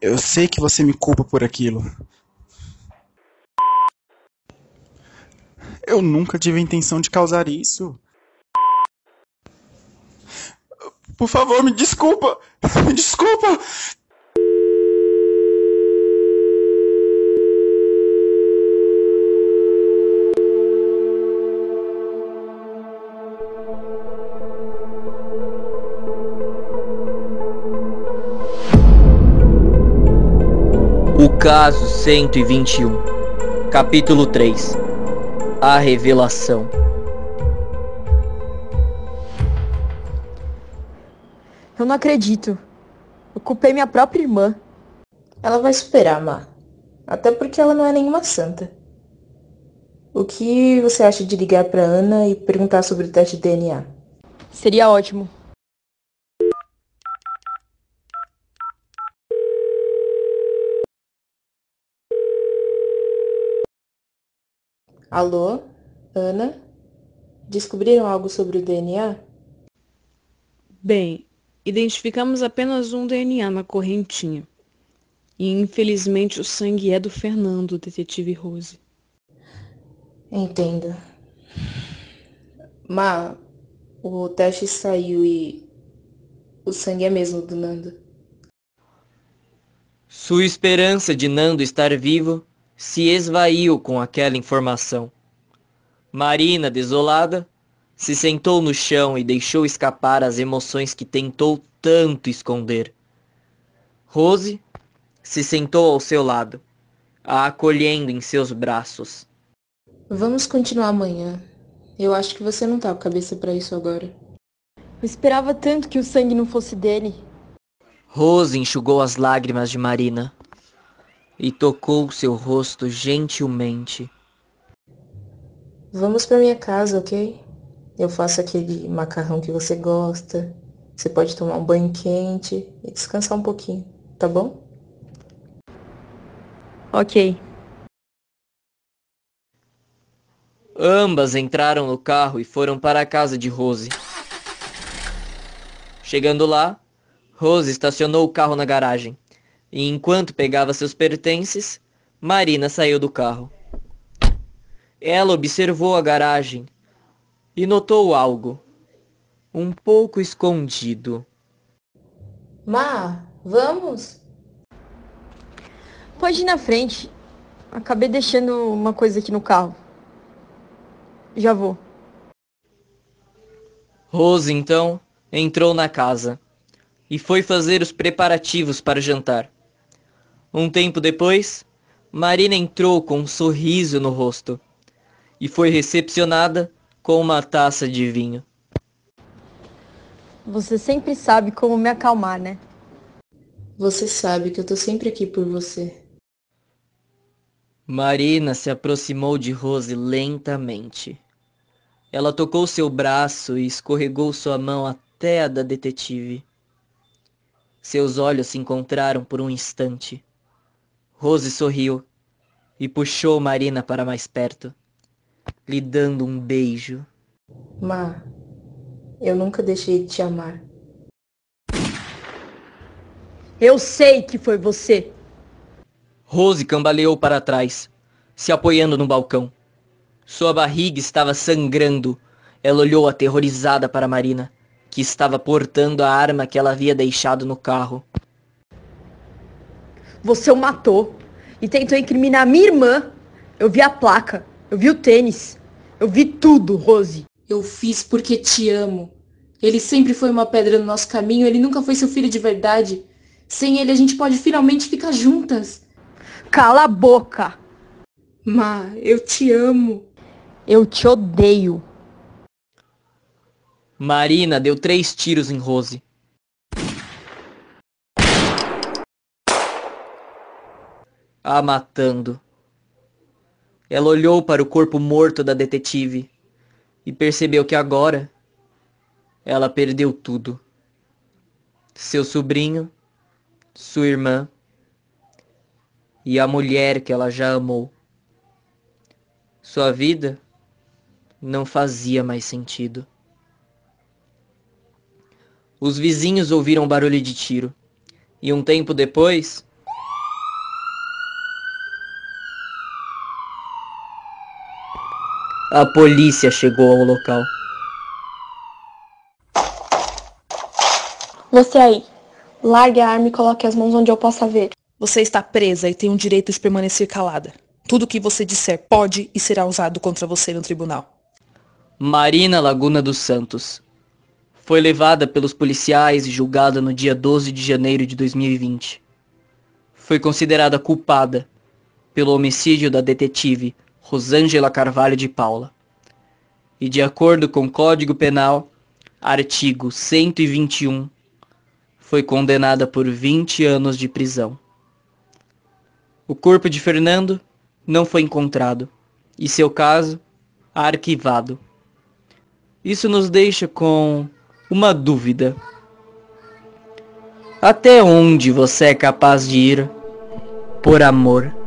Eu sei que você me culpa por aquilo. Eu nunca tive a intenção de causar isso. Por favor, me desculpa! Me desculpa! Caso 121, capítulo 3 A revelação. Eu não acredito. Eu culpei minha própria irmã. Ela vai superar, Má. Até porque ela não é nenhuma santa. O que você acha de ligar pra Ana e perguntar sobre o teste de DNA? Seria ótimo. Alô? Ana? Descobriram algo sobre o DNA? Bem, identificamos apenas um DNA na correntinha. E infelizmente o sangue é do Fernando, detetive Rose. Entendo. Má, o teste saiu e o sangue é mesmo do Nando. Sua esperança de Nando estar vivo se esvaiu com aquela informação. Marina, desolada, se sentou no chão e deixou escapar as emoções que tentou tanto esconder. Rose se sentou ao seu lado, a acolhendo em seus braços. Vamos continuar amanhã. Eu acho que você não tá com a cabeça pra isso agora. Eu esperava tanto que o sangue não fosse dele. Rose enxugou as lágrimas de Marina e tocou seu rosto gentilmente. Vamos pra minha casa, ok? Eu faço aquele macarrão que você gosta. Você pode tomar um banho quente e descansar um pouquinho, tá bom? Ok. Ambas entraram no carro e foram para a casa de Rose. Chegando lá, Rose estacionou o carro na garagem. E enquanto pegava seus pertences, Marina saiu do carro. Ela observou a garagem e notou algo, um pouco escondido. Má, vamos? Pode ir na frente. Acabei deixando uma coisa aqui no carro. Já vou. Rose, então, entrou na casa e foi fazer os preparativos para o jantar. Um tempo depois, Marina entrou com um sorriso no rosto e foi recepcionada com uma taça de vinho. Você sempre sabe como me acalmar, né? Você sabe que eu tô sempre aqui por você. Marina se aproximou de Rose lentamente. Ela tocou seu braço e escorregou sua mão até a da detetive. Seus olhos se encontraram por um instante. Rose sorriu e puxou Marina para mais perto, lhe dando um beijo. Má, eu nunca deixei de te amar. Eu sei que foi você. Rose cambaleou para trás, se apoiando no balcão. Sua barriga estava sangrando. Ela olhou aterrorizada para Marina, que estava portando a arma que ela havia deixado no carro. Você o matou e tentou incriminar minha irmã. Eu vi a placa, eu vi o tênis, eu vi tudo, Rose. Eu fiz porque te amo. Ele sempre foi uma pedra no nosso caminho, ele nunca foi seu filho de verdade. Sem ele a gente pode finalmente ficar juntas. Cala a boca. Má, eu te amo. Eu te odeio. Marina deu três tiros em Rose. A matando. Ela olhou para o corpo morto da detetive e percebeu que agora ela perdeu tudo. Seu sobrinho, sua irmã e a mulher que ela já amou. Sua vida não fazia mais sentido. Os vizinhos ouviram barulho de tiro e um tempo depois a polícia chegou ao local. Você aí. Largue a arma e coloque as mãos onde eu possa ver. Você está presa e tem o direito de permanecer calada. Tudo o que você disser pode e será usado contra você no tribunal. Marina Laguna dos Santos. Foi levada pelos policiais e julgada no dia 12 de janeiro de 2020. Foi considerada culpada pelo homicídio da detetive Rosângela Carvalho de Paula. E de acordo com o Código Penal, artigo 121, foi condenada por 20 anos de prisão. O corpo de Fernando não foi encontrado e seu caso arquivado. Isso nos deixa com uma dúvida. Até onde você é capaz de ir por amor?